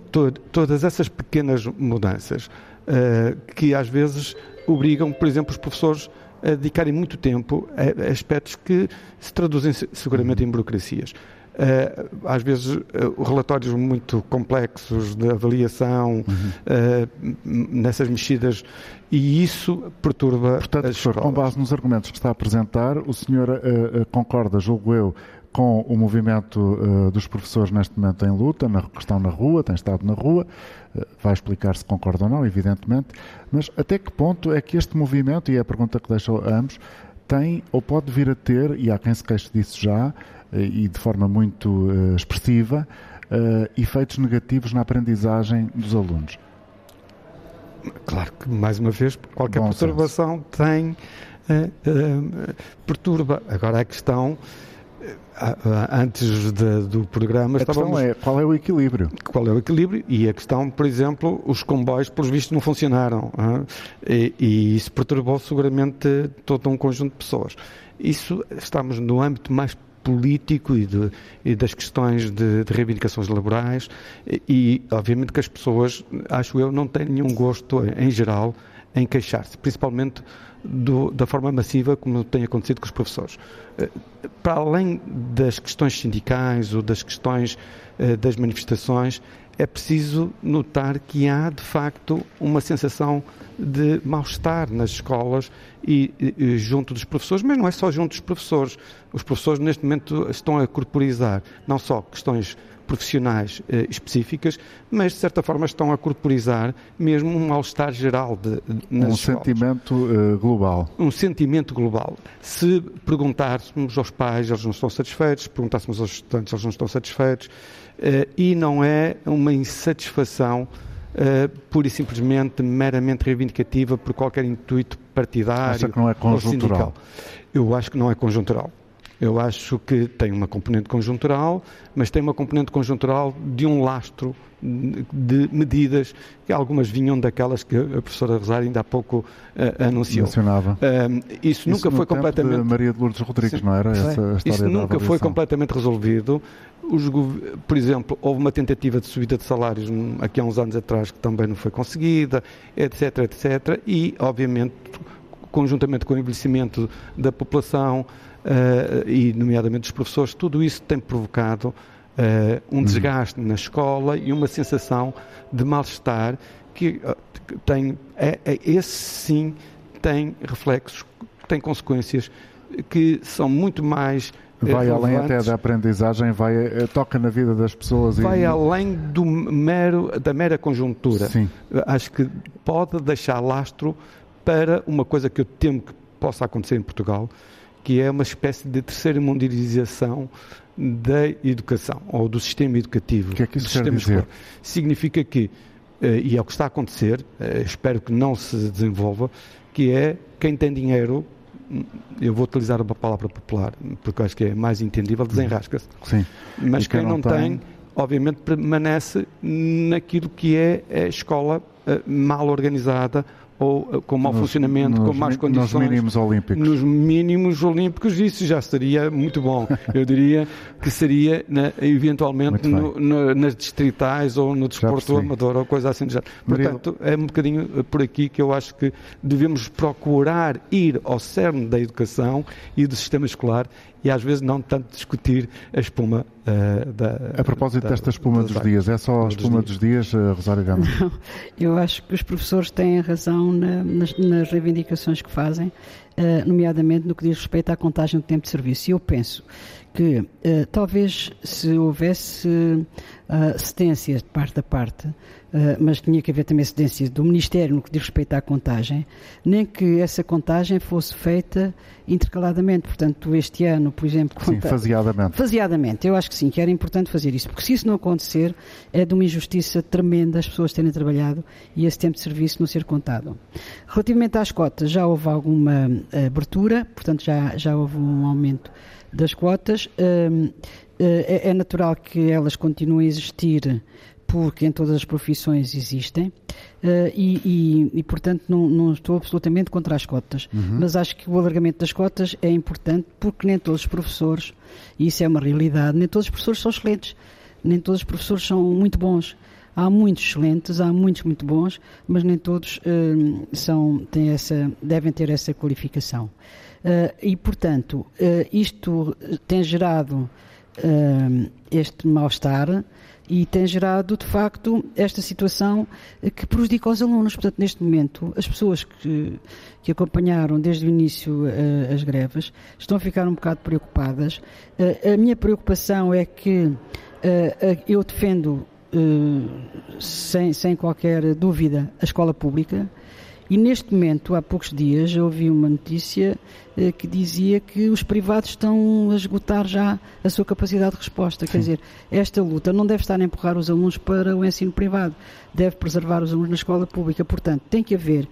todas essas pequenas mudanças uh, que às vezes obrigam, por exemplo, os professores a dedicarem muito tempo a, a aspectos que se traduzem seguramente em burocracias. Uh, às vezes uh, relatórios muito complexos de avaliação uhum. uh, nessas mexidas e isso perturba Portanto, as professor, com base nos argumentos que está a apresentar, o senhor concorda, julgo eu, com o movimento uh, dos professores neste momento em luta, na, que estão na rua, têm estado na rua, uh, vai explicar se concorda ou não, evidentemente, mas até que ponto é que este movimento, e é a pergunta que deixo a ambos, tem ou pode vir a ter, e há quem se queixe disso já, uh, e de forma muito expressiva, efeitos negativos na aprendizagem dos alunos? Claro que, mais uma vez, qualquer Bom perturbação senso. tem, perturba. Agora a questão antes de, do programa a estávamos... é qual é o equilíbrio? Qual é o equilíbrio? E a questão por exemplo os comboios pelos vistos não funcionaram e, e, isso perturbou seguramente todo um conjunto de pessoas. Isso estamos no âmbito mais político e, de, e das questões de, de, reivindicações laborais e, e obviamente que as pessoas acho eu não têm nenhum gosto em geral em queixar-se principalmente do, da forma massiva como tem acontecido com os professores. Eh, para além das questões sindicais ou das questões eh, das manifestações, é preciso notar que há, de facto, uma sensação de mal-estar nas escolas e, e, junto dos professores, mas não é só junto dos professores. Os professores, neste momento, estão a corporizar não só questões profissionais eh, específicas, mas de certa forma estão a corporizar mesmo um mal-estar geral de, nas Um escolas. sentimento uh, global. Um sentimento global. Se perguntássemos aos pais, eles não estão satisfeitos, se perguntássemos aos estudantes, eles não estão satisfeitos, uh, e não é uma insatisfação Uh, pura e simplesmente meramente reivindicativa por qualquer intuito partidário Acha que não é conjuntural? Eu acho que não é conjuntural. Eu acho que tem uma componente conjuntural, mas tem uma componente conjuntural de um lastro de medidas, que algumas vinham daquelas que a professora Rosário ainda há pouco uh, anunciou. Mencionava. Uh, isso, isso, nunca foi completamente. De Maria de Lourdes Rodrigues, Sim. não era? Essa isso nunca foi completamente resolvido. os, por exemplo, houve uma tentativa de subida de salários aqui há uns anos atrás que também não foi conseguida, etc, etc. E, obviamente, conjuntamente com o envelhecimento da população e, nomeadamente, dos professores, tudo isso tem provocado uh, um uhum. desgaste na escola e uma sensação de mal-estar que uh, tem, é, é, esse sim tem reflexos, tem consequências que são muito mais Vai além até da aprendizagem, vai, eh, toca na vida das pessoas. Vai e... além do mero, da mera conjuntura. Sim. Acho que pode deixar lastro para uma coisa que eu temo que possa acontecer em Portugal, que é uma espécie de terceira mundialização da educação ou do sistema educativo. O que é que isso quer dizer? Escolar. Significa que, eh, e é o que está a acontecer, eh, espero que não se desenvolva, que é quem tem dinheiro eu vou utilizar uma palavra popular, porque acho que é mais entendível, desenrasca-se. Sim. Mas quem, quem, não tem, tem, obviamente, permanece naquilo que é a escola eh, mal organizada ou eh, com mau nos, funcionamento, nos, com más condições. Nos mínimos olímpicos. Nos mínimos olímpicos, isso já seria muito bom. Eu diria que seria, na, eventualmente, no, no, nas distritais ou no desporto amador ou coisa assim. Portanto, é um bocadinho eh, por aqui que eu acho que devemos procurar ir ao cerne da educação e do sistema escolar e às vezes não tanto discutir a espuma uh, da. A propósito da, desta espuma dos dias, é só a espuma dos dias, uh, Rosário Gama? Não, eu acho que os professores têm razão na, nas, nas, reivindicações que fazem, nomeadamente no que diz respeito à contagem do tempo de serviço. E eu penso que uh, talvez se houvesse uh, cedência de parte a parte, mas tinha que haver também cedência do Ministério no que diz respeito à contagem, nem que essa contagem fosse feita intercaladamente. Portanto, este ano, por exemplo. Sim, conta... faseadamente. Faseadamente. Eu acho que sim, que era importante fazer isso, porque se isso não acontecer, é de uma injustiça tremenda as pessoas terem trabalhado e esse tempo de serviço não ser contado. Relativamente às cotas, já houve alguma abertura, portanto, já, já houve um aumento das quotas. Hum, eh, é, é natural que elas continuem a existir porque em todas as profissões existem uh, e, e, e, portanto não, não, estou absolutamente contra as cotas, uhum. mas acho que o alargamento das cotas é importante porque nem todos os professores, e isso é uma realidade, nem todos os professores são excelentes, nem todos os professores são muito bons. Há muitos excelentes, há muitos muito bons, mas nem todos uh, são, têm essa, devem ter essa qualificação. Uh, e, portanto, uh, isto tem gerado uh, este mal-estar e tem gerado, de facto, esta situação que prejudica os alunos. Portanto, neste momento, as pessoas que, que acompanharam desde o início as greves estão a ficar um bocado preocupadas. a minha preocupação é que eu defendo, sem, sem qualquer dúvida, a escola pública e neste momento, há poucos dias, eu ouvi uma notícia eh, que dizia que os privados estão a esgotar já a sua capacidade de resposta. Sim. Quer dizer, esta luta não deve estar a empurrar os alunos para o ensino privado, deve preservar os alunos na escola pública. Portanto, tem que haver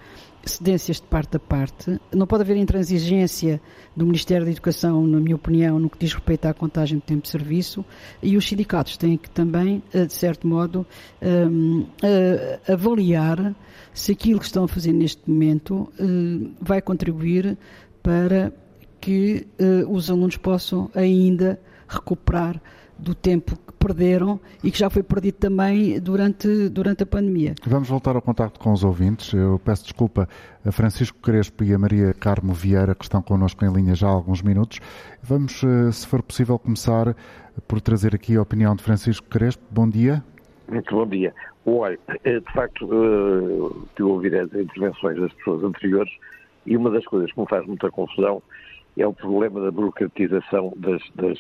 cedências de parte a parte. Não pode haver intransigência do Ministério da Educação, na minha opinião, no que diz respeito à contagem de tempo de serviço, e os sindicatos têm que também, eh, de certo modo, um, uh, avaliar se aquilo que estão a fazer neste momento uh, vai contribuir para que os alunos possam ainda recuperar do tempo perderam e que já foi perdido também durante, durante a pandemia. Vamos voltar ao contacto com os ouvintes. Eu peço desculpa a Francisco Crespo e a Maria Carmo Vieira, que estão connosco em linha já há alguns minutos. Vamos, eh, se for possível, começar por trazer aqui a opinião de Francisco Crespo. Bom dia. Muito bom dia. Olha, eh, de facto, eh, estive a ouvir as intervenções das pessoas anteriores e uma das coisas que me faz muita confusão é o problema da burocratização das, das,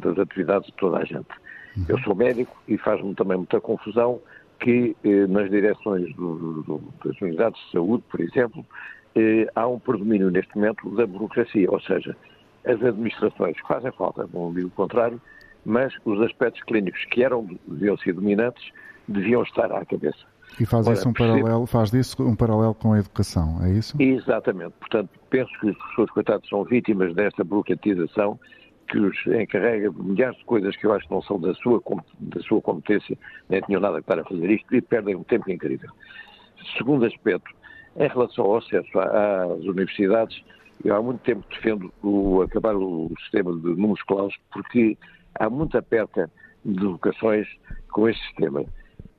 das atividades de toda a gente. Uhum. Eu sou médico e faz-me também muita confusão que eh, nas direções do, do, das unidades de saúde, por exemplo, há um predomínio neste momento da burocracia, ou seja, as administrações fazem falta, não digo o contrário, mas os aspectos clínicos que eram, deviam ser dominantes, deviam estar à cabeça. E faz, Ora, isso um paralelo, faz disso um paralelo com a educação, é isso? Exatamente. Portanto, penso que os professores, coitados, são vítimas desta burocratização que os encarrega de milhares de coisas que eu acho que não são da sua, da sua competência, nem tinham nada para fazer isto e perdem um tempo incrível. Segundo aspecto, em relação ao acesso às universidades, eu há muito tempo defendo o, acabar o sistema de números clausos porque há muita perca de vocações com este sistema.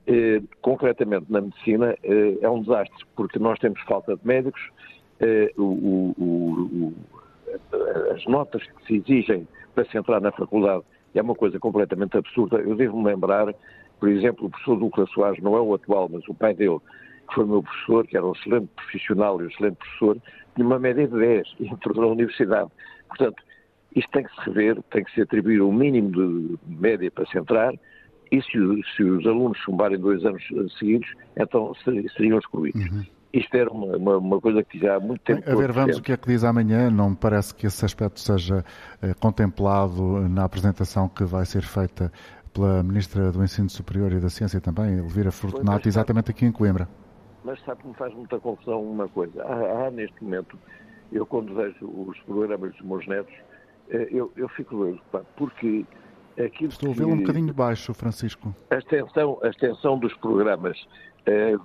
Eh, concretamente na medicina eh, é um desastre, porque nós temos falta de médicos, eh, o, o, o, as notas que se exigem para se entrar na faculdade é uma coisa completamente absurda. Eu devo-me lembrar, por exemplo, o professor Lucas Soares, não é o atual, mas o pai dele, que foi meu professor, que era um excelente profissional e um excelente professor, tinha uma média de 10 e entrou na universidade. Portanto, isto tem que se rever, tem que se atribuir o um mínimo de média para se entrar, e se, se os alunos chumbarem dois anos seguidos, então seriam excluídos. Uhum. Isto era uma, uma, uma, coisa que já há muito tempo. A ver, vamos o que é que diz amanhã. Não me parece que esse aspecto seja eh, contemplado na apresentação que vai ser feita pela Ministra do Ensino Superior e da Ciência também, Elvira Fortunato, pois, exatamente aqui em Coimbra. Mas sabe que me faz muita confusão uma coisa. Há, há neste momento, eu quando vejo os programas dos meus netos, eh, eu, eu fico doido, porque Aquilo Estou a ouvi-lo um bocadinho baixo, Francisco. A extensão, a extensão dos programas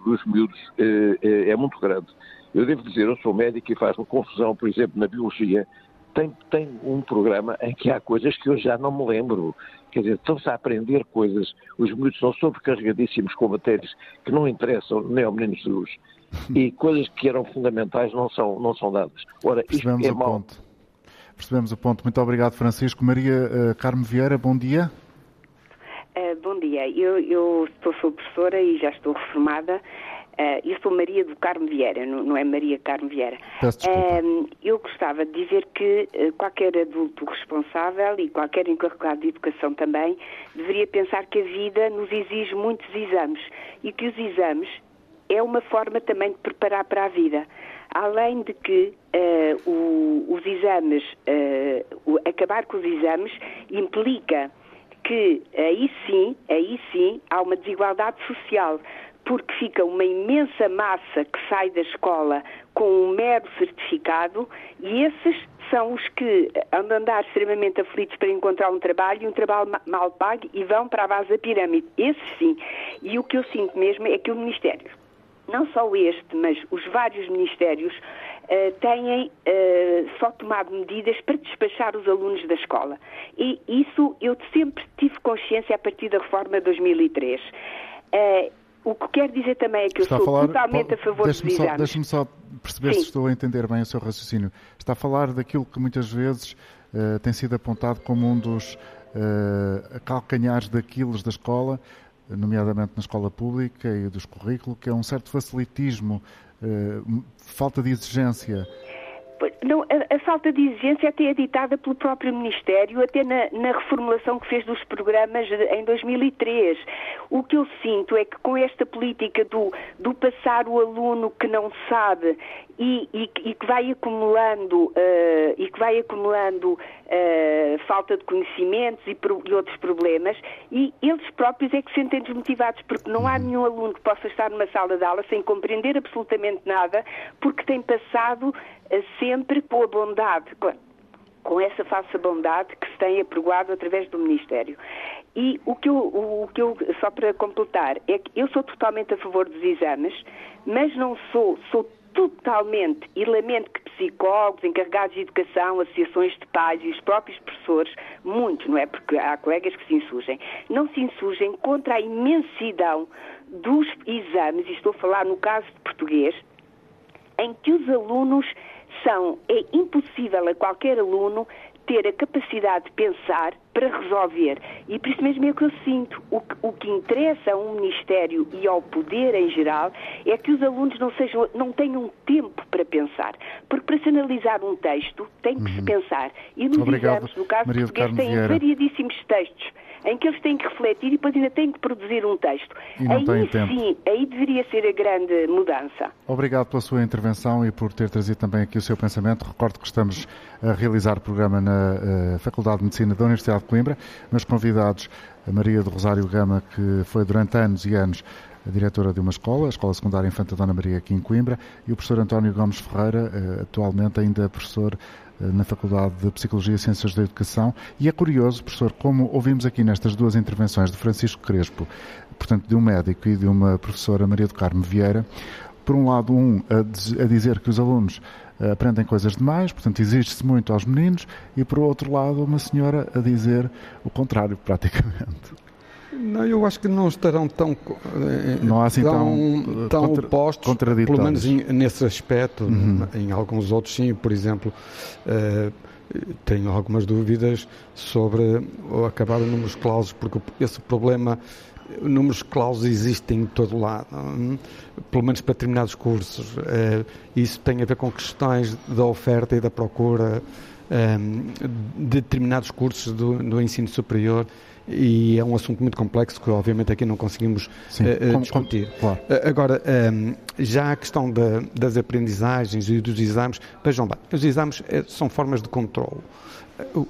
dos miúdos eh, eh, é muito grande. Eu devo dizer, eu sou médico e faz-me confusão, por exemplo, na biologia, tem, tem um programa em que há coisas que eu já não me lembro. Quer dizer, estão-se a aprender coisas, os miúdos são sobrecarregadíssimos com matérias que não interessam nem ao menino Jesus. e coisas que eram fundamentais não são, não são dadas. Ora, isto é mau. Ponto. Percebemos o ponto. Muito obrigado, Francisco. Maria uh, Carmo Vieira, bom dia. Uh, bom dia. Eu, eu sou, sou professora e já estou reformada. Uh, eu sou Maria do Carmo Vieira, não, não é Maria Carmo Vieira. Uh, eu gostava de dizer que uh, qualquer adulto responsável e qualquer encarregado de educação também deveria pensar que a vida nos exige muitos exames e que os exames é uma forma também de preparar para a vida. Além de que o, os exames, o, acabar com os exames implica que aí sim, aí sim, há uma desigualdade social, porque fica uma imensa massa que sai da escola com um mero certificado e esses são os que andam a andar extremamente aflitos para encontrar um trabalho e um trabalho mal pago e vão para a base da pirâmide. Esses sim. E o que eu sinto mesmo é que o Ministério não só este, mas os vários ministérios têm uh, só tomado medidas para despachar os alunos da escola. E isso eu sempre tive consciência a partir da reforma de 2003. Uh, eh, o que quer dizer também é que Está eu sou falar, totalmente a favor dos exames. Deixe-me só perceber Sim. se estou a entender bem o seu raciocínio. Está a falar daquilo que muitas vezes tem sido apontado como um dos calcanhares daqueles da escola, nomeadamente na escola pública e dos currículos, que é um certo facilitismo, eh, falta de exigência. Não, a, a, falta de exigência até é ditada pelo próprio Ministério, até na, na, reformulação que fez dos programas em 2003. O que eu sinto é que com esta política do, do passar o aluno que não sabe e, e, e que vai acumulando uh, e que vai acumulando uh, falta de conhecimentos e, pro, e, outros problemas e eles próprios é que se sentem desmotivados porque não há nenhum aluno que possa estar numa sala de aula sem compreender absolutamente nada porque tem passado sempre com a bondade com, com essa falsa bondade que se tem apregoado através do Ministério. E o que, eu, o que eu, só para completar, é que eu sou totalmente a favor dos exames, mas não sou, sou totalmente, e lamento que psicólogos, encarregados de educação, associações de pais e os próprios professores, muitos, não é? Porque há colegas que se insurgem, não se insurgem contra a imensidão dos exames, e estou a falar no caso de português, em que os alunos são, é impossível a qualquer aluno ter a capacidade de pensar para resolver. E por isso mesmo é que eu sinto. O que, o que interessa a um Ministério e ao poder em geral é que os alunos não, sejam, não tenham tempo para pensar. Porque para se analisar um texto tem que uhum. se pensar. E nos Obrigado, exames, no caso Maria português, têm variadíssimos textos em que eles têm que refletir e depois ainda têm que produzir um texto. aí sim, aí deveria ser a grande mudança. Obrigado pela sua intervenção e por ter trazido também aqui o seu pensamento. Recordo que estamos a realizar o programa na uh, Faculdade de Medicina da Universidade de Coimbra. Meus convidados, a Maria do Rosário Gama, que foi durante anos e anos a diretora de uma escola, a Escola Secundária Infanta Dona Maria, aqui em Coimbra, e o professor António Gomes Ferreira, eh, atualmente ainda professor eh, na Faculdade de Psicologia e Ciências da Educação. E é curioso, professor, como ouvimos aqui nestas duas intervenções de Francisco Crespo, portanto, de um médico e de uma professora Maria do Carmo Vieira, por um lado, um a, dizer que os alunos eh, aprendem coisas demais, portanto, exige-se muito aos meninos, e por outro lado, uma senhora a dizer o contrário, praticamente. Não, eu acho que não estarão tão eh, não há assim tão, tão, tão contra, opostos, pelo menos em, nesse aspecto. Uhum. Em alguns outros, sim. Por exemplo, uh, tenho algumas dúvidas sobre o acabar o números clausos, porque esse problema números clausos existem em todo lado, hum, pelo menos para determinados cursos. Uh, isso tem a ver com questões da oferta e da procura um, de determinados cursos do, do ensino superior e é um assunto muito complexo que obviamente aqui não conseguimos Sim, uh, como, discutir. Como, claro. uh, agora, um, já a questão da, das aprendizagens e dos exames, vejam bem, os exames são formas de controle.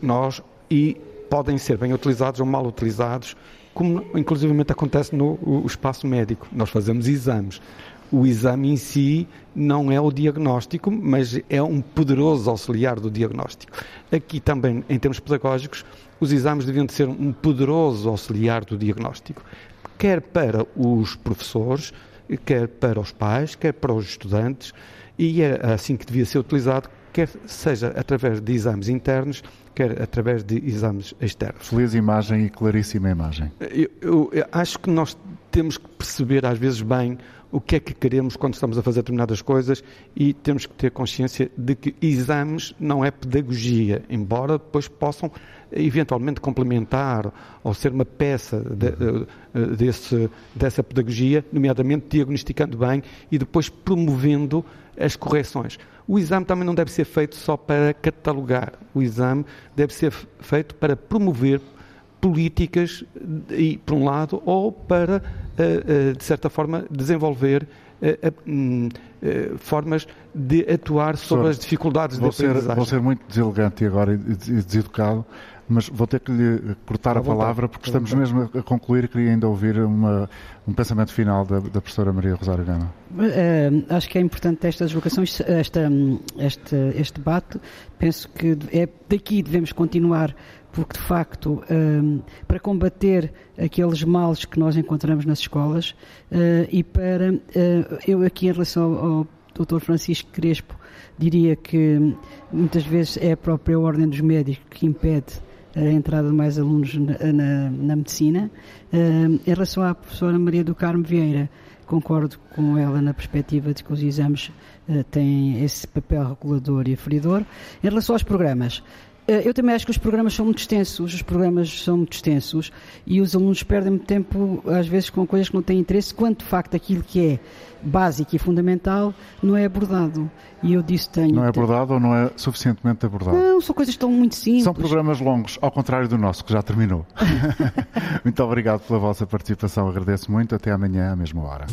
nós, e podem ser bem utilizados ou mal utilizados, como inclusivamente acontece no espaço médico. Nós fazemos exames o exame em si não é o diagnóstico, mas é um poderoso auxiliar do diagnóstico. Aqui também, em termos pedagógicos, os exames deviam de ser um poderoso auxiliar do diagnóstico, quer para os professores, quer para os pais, quer para os estudantes, e é assim que devia ser utilizado, quer seja através de exames internos, quer através de exames externos. Feliz imagem e claríssima imagem. Eu, eu, eu acho que nós temos que perceber às vezes bem o que é que queremos quando estamos a fazer determinadas coisas e temos que ter consciência de que exames não é pedagogia, embora depois possam eventualmente complementar ou ser uma peça de, eh, eh, desse, dessa pedagogia, nomeadamente diagnosticando bem e depois promovendo as correções. O exame também não deve ser feito só para catalogar, o exame deve ser feito para promover políticas, e, por um lado, ou para, eh, de certa forma, desenvolver hum, formas de atuar sobre as dificuldades vou de aprendizagem. Ser, vou ser muito deselegante agora e deseducado, mas vou ter que lhe cortar a, a palavra porque estamos mesmo a concluir e queria ainda ouvir uma, um pensamento final da, da professora Maria Rosário Gama. Uh, acho que é importante estas vocações, esta, este, este debate. Penso que é daqui devemos continuar porque de facto um, para combater aqueles males que nós encontramos nas escolas uh, e para eu aqui em relação ao, ao Dr. Francisco Crespo diria que muitas vezes é a própria ordem dos médicos que impede a entrada de mais alunos na, na, na medicina. Uh, em relação à professora Maria do Carmo Vieira, concordo com ela na perspectiva de que os exames têm esse papel regulador e aferidor. Em relação aos programas, eu também acho que os programas são muito extensos, os programas são muito extensos e os alunos perdem muito tempo, às vezes, com coisas que não têm interesse, quando de facto aquilo que é básico e fundamental não é abordado. E eu disse tenho. Não é abordado ou não é suficientemente abordado? Não, são coisas tão muito simples. São programas longos, ao contrário do nosso, que já terminou. muito obrigado pela vossa participação, agradeço muito. Até amanhã, à mesma hora.